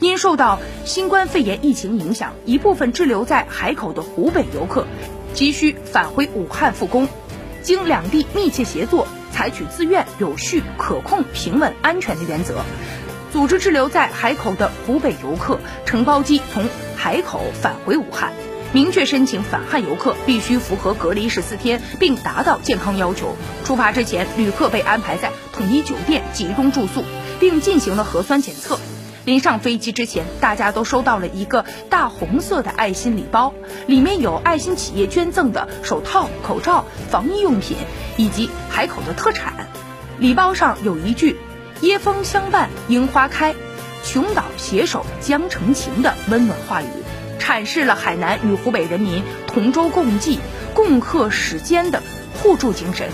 因受到新冠肺炎疫情影响，一部分滞留在海口的湖北游客急需返回武汉复工。经两地密切协作，采取自愿、有序、可控、平稳、安全的原则，组织滞留在海口的湖北游客乘包机从海口返回武汉。明确申请返汉游客必须符合隔离十四天，并达到健康要求。出发之前，旅客被安排在统一酒店集中住宿，并进行了核酸检测。临上飞机之前，大家都收到了一个大红色的爱心礼包，里面有爱心企业捐赠的手套、口罩、防疫用品以及海口的特产。礼包上有一句“椰风相伴，樱花开，琼岛携手将成情”的温暖话语。阐释了海南与湖北人民同舟共济、共克时艰的互助精神。